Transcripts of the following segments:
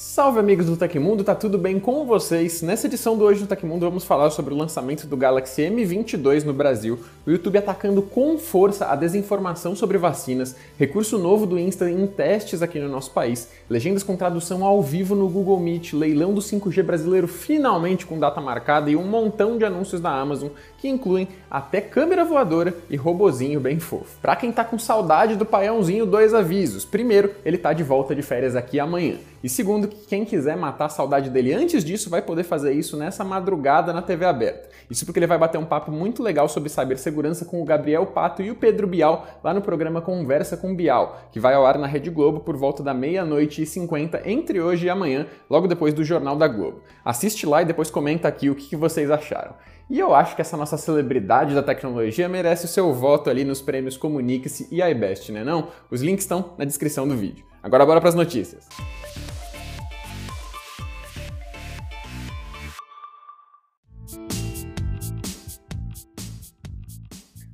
Salve amigos do Tecmundo, tá tudo bem com vocês? Nessa edição do Hoje do Tecmundo vamos falar sobre o lançamento do Galaxy M22 no Brasil, o YouTube atacando com força a desinformação sobre vacinas, recurso novo do Insta em testes aqui no nosso país, legendas com tradução ao vivo no Google Meet, leilão do 5G brasileiro finalmente com data marcada e um montão de anúncios da Amazon que incluem até câmera voadora e robozinho bem fofo. Pra quem tá com saudade do paiãozinho, dois avisos. Primeiro, ele tá de volta de férias aqui amanhã. E segundo, que quem quiser matar a saudade dele antes disso vai poder fazer isso nessa madrugada na TV aberta. Isso porque ele vai bater um papo muito legal sobre cibersegurança com o Gabriel Pato e o Pedro Bial lá no programa Conversa com Bial, que vai ao ar na Rede Globo por volta da meia-noite e 50 entre hoje e amanhã, logo depois do Jornal da Globo. Assiste lá e depois comenta aqui o que vocês acharam. E eu acho que essa nossa celebridade da tecnologia merece o seu voto ali nos prêmios Comunique-se e iBest, né não? Os links estão na descrição do vídeo. Agora bora para as notícias.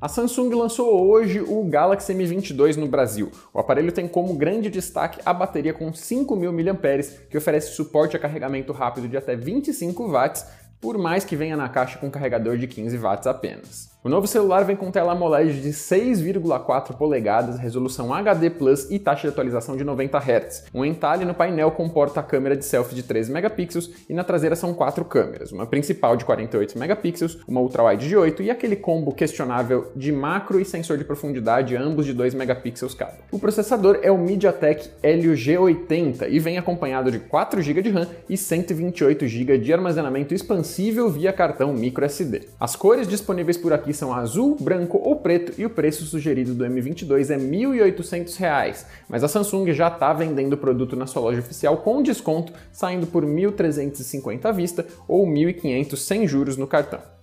A Samsung lançou hoje o Galaxy M22 no Brasil. O aparelho tem como grande destaque a bateria com 5.000 mAh, que oferece suporte a carregamento rápido de até 25 watts, por mais que venha na caixa com carregador de 15 watts apenas. O novo celular vem com tela AMOLED de 6,4 polegadas, resolução HD Plus e taxa de atualização de 90 Hz. Um entalhe no painel comporta a câmera de selfie de 13 megapixels e na traseira são quatro câmeras, uma principal de 48 megapixels, uma ultrawide de 8 e aquele combo questionável de macro e sensor de profundidade, ambos de 2 megapixels cada. O processador é o MediaTek Helio G80 e vem acompanhado de 4 GB de RAM e 128 GB de armazenamento expansível via cartão microSD. As cores disponíveis por aqui são azul, branco ou preto e o preço sugerido do M22 é R$ 1.800, mas a Samsung já está vendendo o produto na sua loja oficial com desconto, saindo por R$ 1.350 à vista ou R$ 1.500 sem juros no cartão.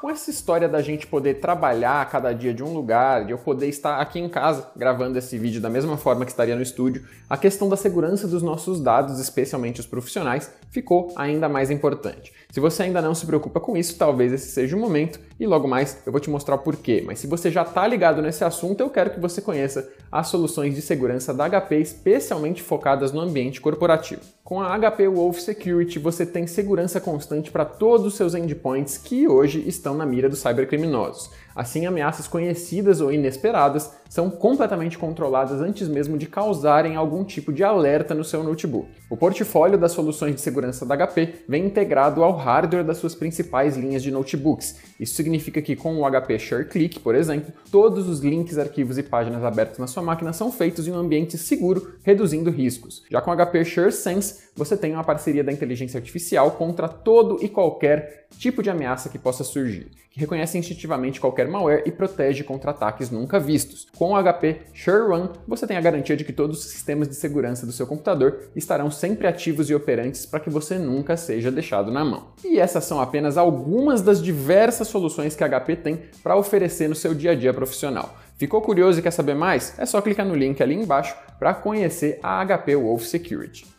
Com essa história da gente poder trabalhar cada dia de um lugar, de eu poder estar aqui em casa gravando esse vídeo da mesma forma que estaria no estúdio, a questão da segurança dos nossos dados, especialmente os profissionais, ficou ainda mais importante. Se você ainda não se preocupa com isso, talvez esse seja o momento e logo mais eu vou te mostrar o porquê. Mas se você já está ligado nesse assunto, eu quero que você conheça as soluções de segurança da HP especialmente focadas no ambiente corporativo. Com a HP Wolf Security, você tem segurança constante para todos os seus endpoints que hoje estão na mira dos cybercriminosos. Assim, ameaças conhecidas ou inesperadas são completamente controladas antes mesmo de causarem algum tipo de alerta no seu notebook. O portfólio das soluções de segurança da HP vem integrado ao hardware das suas principais linhas de notebooks. Isso significa que com o HP ShareClick, por exemplo, todos os links, arquivos e páginas abertos na sua máquina são feitos em um ambiente seguro, reduzindo riscos. Já com o HP ShareSense, você tem uma parceria da inteligência artificial contra todo e qualquer tipo de ameaça que possa surgir, que reconhece instintivamente qualquer malware e protege contra ataques nunca vistos. Com o HP SureRun, você tem a garantia de que todos os sistemas de segurança do seu computador estarão sempre ativos e operantes para que você nunca seja deixado na mão. E essas são apenas algumas das diversas soluções que a HP tem para oferecer no seu dia a dia profissional. Ficou curioso e quer saber mais? É só clicar no link ali embaixo para conhecer a HP Wolf Security.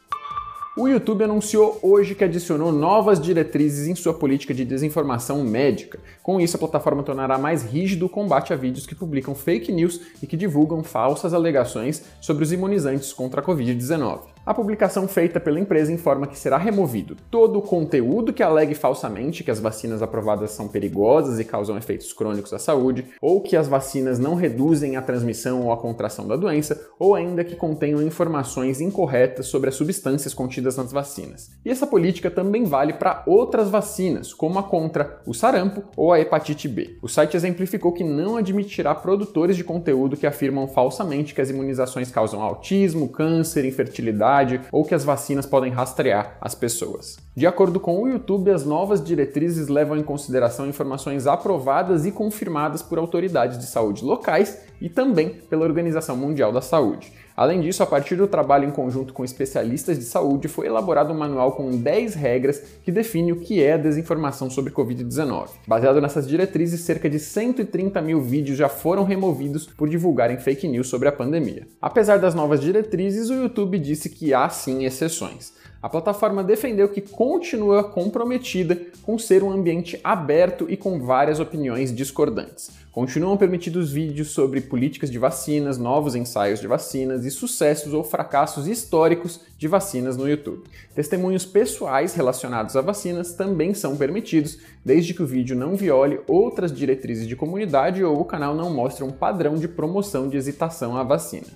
O YouTube anunciou hoje que adicionou novas diretrizes em sua política de desinformação médica. Com isso, a plataforma tornará mais rígido o combate a vídeos que publicam fake news e que divulgam falsas alegações sobre os imunizantes contra a Covid-19. A publicação feita pela empresa informa que será removido todo o conteúdo que alegue falsamente que as vacinas aprovadas são perigosas e causam efeitos crônicos à saúde, ou que as vacinas não reduzem a transmissão ou a contração da doença, ou ainda que contenham informações incorretas sobre as substâncias contidas nas vacinas. E essa política também vale para outras vacinas, como a contra o sarampo ou a hepatite B. O site exemplificou que não admitirá produtores de conteúdo que afirmam falsamente que as imunizações causam autismo, câncer, infertilidade ou que as vacinas podem rastrear as pessoas. De acordo com o YouTube, as novas diretrizes levam em consideração informações aprovadas e confirmadas por autoridades de saúde locais e também pela Organização Mundial da Saúde. Além disso, a partir do trabalho em conjunto com especialistas de saúde, foi elaborado um manual com 10 regras que define o que é a desinformação sobre Covid-19. Baseado nessas diretrizes, cerca de 130 mil vídeos já foram removidos por divulgarem fake news sobre a pandemia. Apesar das novas diretrizes, o YouTube disse que há sim exceções. A plataforma defendeu que continua comprometida com ser um ambiente aberto e com várias opiniões discordantes. Continuam permitidos vídeos sobre políticas de vacinas, novos ensaios de vacinas e sucessos ou fracassos históricos de vacinas no YouTube. Testemunhos pessoais relacionados a vacinas também são permitidos, desde que o vídeo não viole outras diretrizes de comunidade ou o canal não mostre um padrão de promoção de hesitação à vacina.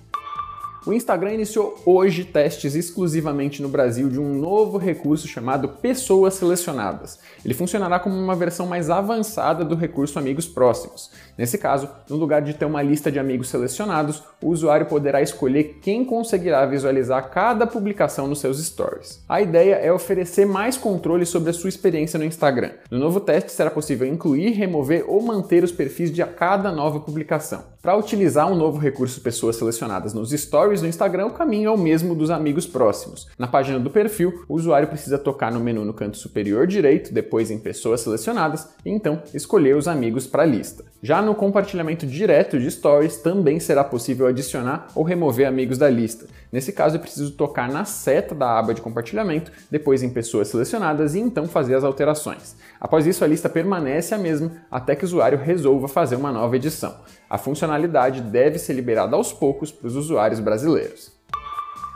O Instagram iniciou hoje testes exclusivamente no Brasil de um novo recurso chamado Pessoas Selecionadas. Ele funcionará como uma versão mais avançada do recurso Amigos Próximos. Nesse caso, no lugar de ter uma lista de amigos selecionados, o usuário poderá escolher quem conseguirá visualizar cada publicação nos seus stories. A ideia é oferecer mais controle sobre a sua experiência no Instagram. No novo teste será possível incluir, remover ou manter os perfis de cada nova publicação. Para utilizar um novo recurso Pessoas Selecionadas nos stories, no Instagram, o caminho é o mesmo dos amigos próximos. Na página do perfil, o usuário precisa tocar no menu no canto superior direito, depois em Pessoas Selecionadas, e então escolher os amigos para a lista. Já no compartilhamento direto de Stories, também será possível adicionar ou remover amigos da lista. Nesse caso, é preciso tocar na seta da aba de compartilhamento, depois em Pessoas Selecionadas e então fazer as alterações. Após isso, a lista permanece a mesma até que o usuário resolva fazer uma nova edição. A funcionalidade deve ser liberada aos poucos para os usuários brasileiros.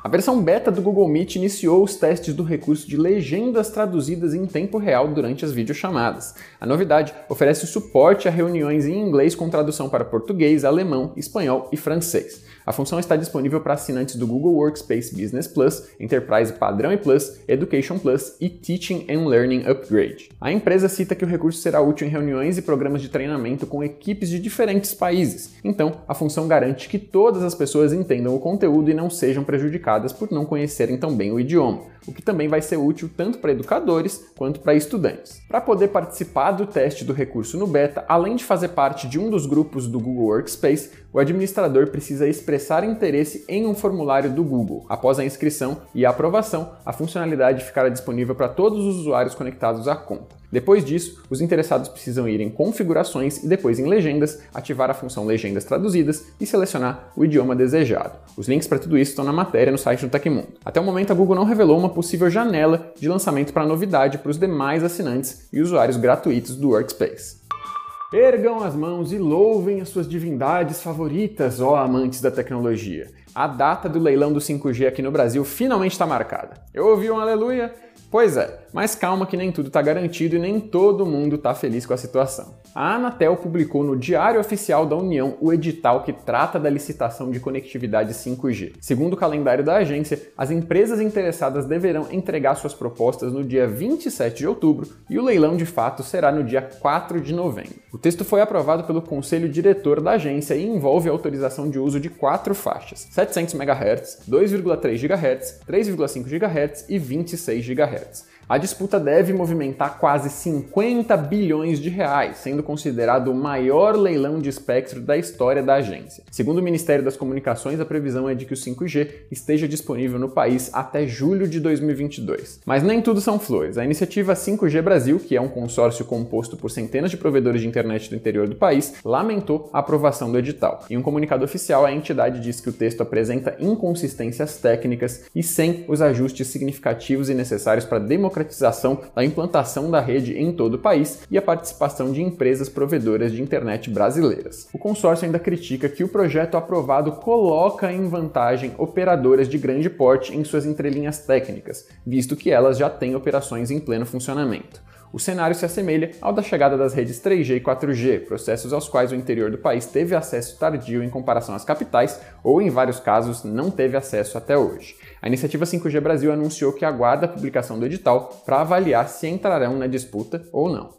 A versão beta do Google Meet iniciou os testes do recurso de legendas traduzidas em tempo real durante as videochamadas. A novidade oferece suporte a reuniões em inglês com tradução para português, alemão, espanhol e francês. A função está disponível para assinantes do Google Workspace Business Plus, Enterprise Padrão e Plus, Education Plus e Teaching and Learning Upgrade. A empresa cita que o recurso será útil em reuniões e programas de treinamento com equipes de diferentes países. Então, a função garante que todas as pessoas entendam o conteúdo e não sejam prejudicadas por não conhecerem tão bem o idioma, o que também vai ser útil tanto para educadores quanto para estudantes. Para poder participar do teste do recurso no beta, além de fazer parte de um dos grupos do Google Workspace, o administrador precisa expressar interesse em um formulário do Google. Após a inscrição e a aprovação, a funcionalidade ficará disponível para todos os usuários conectados à conta. Depois disso, os interessados precisam ir em Configurações e depois em Legendas, ativar a função Legendas Traduzidas e selecionar o idioma desejado. Os links para tudo isso estão na matéria no site do Tecmundo. Até o momento, a Google não revelou uma possível janela de lançamento para novidade para os demais assinantes e usuários gratuitos do Workspace. Ergam as mãos e louvem as suas divindades favoritas, ó amantes da tecnologia. A data do leilão do 5G aqui no Brasil finalmente está marcada. Eu ouvi um aleluia? Pois é, mas calma que nem tudo está garantido e nem todo mundo está feliz com a situação. A Anatel publicou no Diário Oficial da União o edital que trata da licitação de conectividade 5G. Segundo o calendário da agência, as empresas interessadas deverão entregar suas propostas no dia 27 de outubro e o leilão de fato será no dia 4 de novembro. O texto foi aprovado pelo Conselho Diretor da agência e envolve a autorização de uso de quatro faixas: 700 MHz, 2,3 GHz, 3,5 GHz e 26 GHz. It's. A disputa deve movimentar quase 50 bilhões de reais, sendo considerado o maior leilão de espectro da história da agência. Segundo o Ministério das Comunicações, a previsão é de que o 5G esteja disponível no país até julho de 2022. Mas nem tudo são flores. A iniciativa 5G Brasil, que é um consórcio composto por centenas de provedores de internet do interior do país, lamentou a aprovação do edital. Em um comunicado oficial, a entidade diz que o texto apresenta inconsistências técnicas e sem os ajustes significativos e necessários para democratizar democratização da implantação da rede em todo o país e a participação de empresas provedoras de internet brasileiras. O consórcio ainda critica que o projeto aprovado coloca em vantagem operadoras de grande porte em suas entrelinhas técnicas, visto que elas já têm operações em pleno funcionamento. O cenário se assemelha ao da chegada das redes 3G e 4G, processos aos quais o interior do país teve acesso tardio em comparação às capitais, ou em vários casos não teve acesso até hoje. A iniciativa 5G Brasil anunciou que aguarda a publicação do edital para avaliar se entrarão na disputa ou não.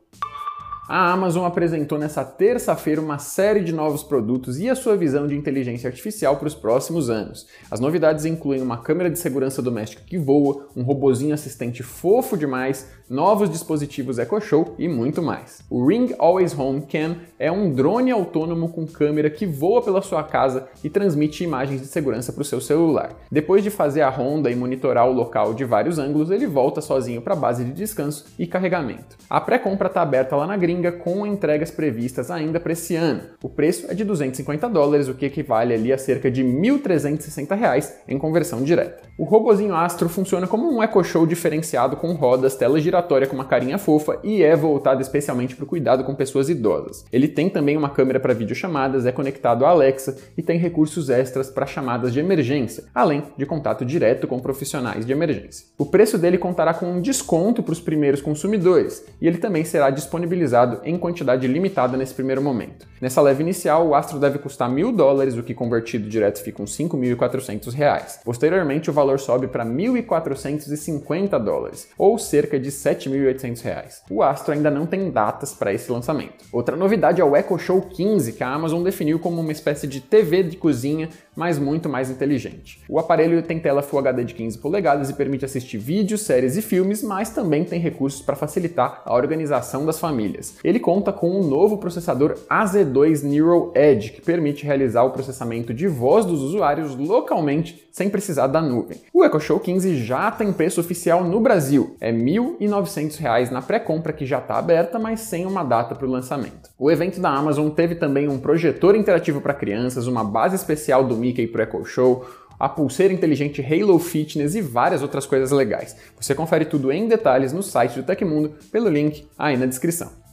A Amazon apresentou nessa terça-feira uma série de novos produtos e a sua visão de inteligência artificial para os próximos anos. As novidades incluem uma câmera de segurança doméstica que voa, um robozinho assistente fofo demais, novos dispositivos EcoShow e muito mais. O Ring Always Home Cam é um drone autônomo com câmera que voa pela sua casa e transmite imagens de segurança para o seu celular. Depois de fazer a ronda e monitorar o local de vários ângulos, ele volta sozinho para a base de descanso e carregamento. A pré-compra está aberta lá na gringa Com entregas previstas ainda para esse ano. O preço é de 250 dólares, o que equivale ali a cerca de 1.360 reais em conversão direta. O robozinho Astro funciona como um Echo Show diferenciado com rodas, tela giratória com uma carinha fofa e é voltado especialmente para o cuidado com pessoas idosas. Ele tem também uma câmera para videochamadas, é conectado à Alexa e tem recursos extras para chamadas de emergência, além de contato direto com profissionais de emergência. O preço dele contará com um desconto para os primeiros consumidores e ele também será disponibilizado em quantidade limitada nesse primeiro momento. Nessa leve inicial, o Astro deve custar mil dólares, o que convertido direto fica uns 5.400 reais. Posteriormente, o valor sobe para 1.450 dólares, ou cerca de 7.800 reais. O Astro ainda não tem datas para esse lançamento. Outra novidade é o Echo Show 15, que a Amazon definiu como uma espécie de TV de cozinha, mas muito mais inteligente. O aparelho tem tela Full HD de 15 polegadas e permite assistir vídeos, séries e filmes, mas também tem recursos para facilitar a organização das famílias. Ele conta com um novo processador AZ2 Neural Edge, que permite realizar o processamento de voz dos usuários localmente sem precisar da nuvem. O Echo Show 15 já tem preço oficial no Brasil, é R$ 1.900 na pré-compra que já está aberta, mas sem uma data para o lançamento. O evento da Amazon teve também um projetor interativo para crianças, uma base especial do Mickey para o Echo Show, a pulseira inteligente Halo Fitness e várias outras coisas legais. Você confere tudo em detalhes no site do Tecmundo pelo link aí na descrição.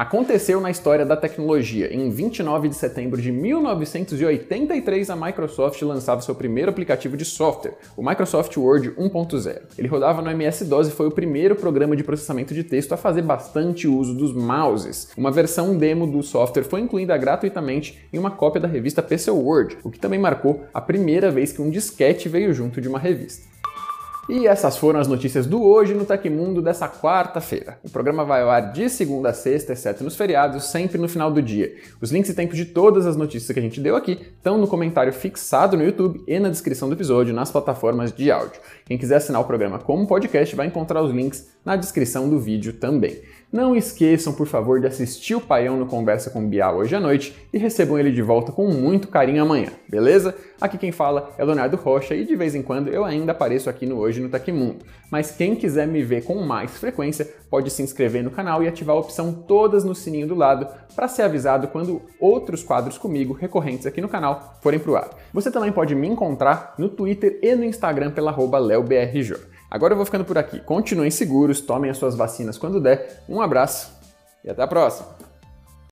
Aconteceu na história da tecnologia. Em 29 de setembro de 1983, a Microsoft lançava seu primeiro aplicativo de software, o Microsoft Word 1.0. Ele rodava no MS-DOS e foi o primeiro programa de processamento de texto a fazer bastante uso dos mouses. Uma versão demo do software foi incluída gratuitamente em uma cópia da revista PC Word, o que também marcou a primeira vez que um disquete veio junto de uma revista. E essas foram as notícias do Hoje no Tecmundo dessa quarta-feira. O programa vai ao ar de segunda a sexta, exceto nos feriados, sempre no final do dia. Os links e tempos de todas as notícias que a gente deu aqui estão no comentário fixado no YouTube e na descrição do episódio nas plataformas de áudio. Quem quiser assinar o programa como podcast vai encontrar os links na descrição do vídeo também. Não esqueçam, por favor, de assistir o Paião no Conversa com Bial hoje à noite e recebam ele de volta com muito carinho amanhã, beleza? Aqui quem fala é Leonardo Rocha e de vez em quando eu ainda apareço aqui no Hoje no Tecmundo. Mas quem quiser me ver com mais frequência pode se inscrever no canal e ativar a opção todas no sininho do lado para ser avisado quando outros quadros comigo recorrentes aqui no canal forem pro ar. Você também pode me encontrar no Twitter e no Instagram pela leobrj. Agora eu vou ficando por aqui. Continuem seguros, tomem as suas vacinas quando der. Um abraço e até a próxima!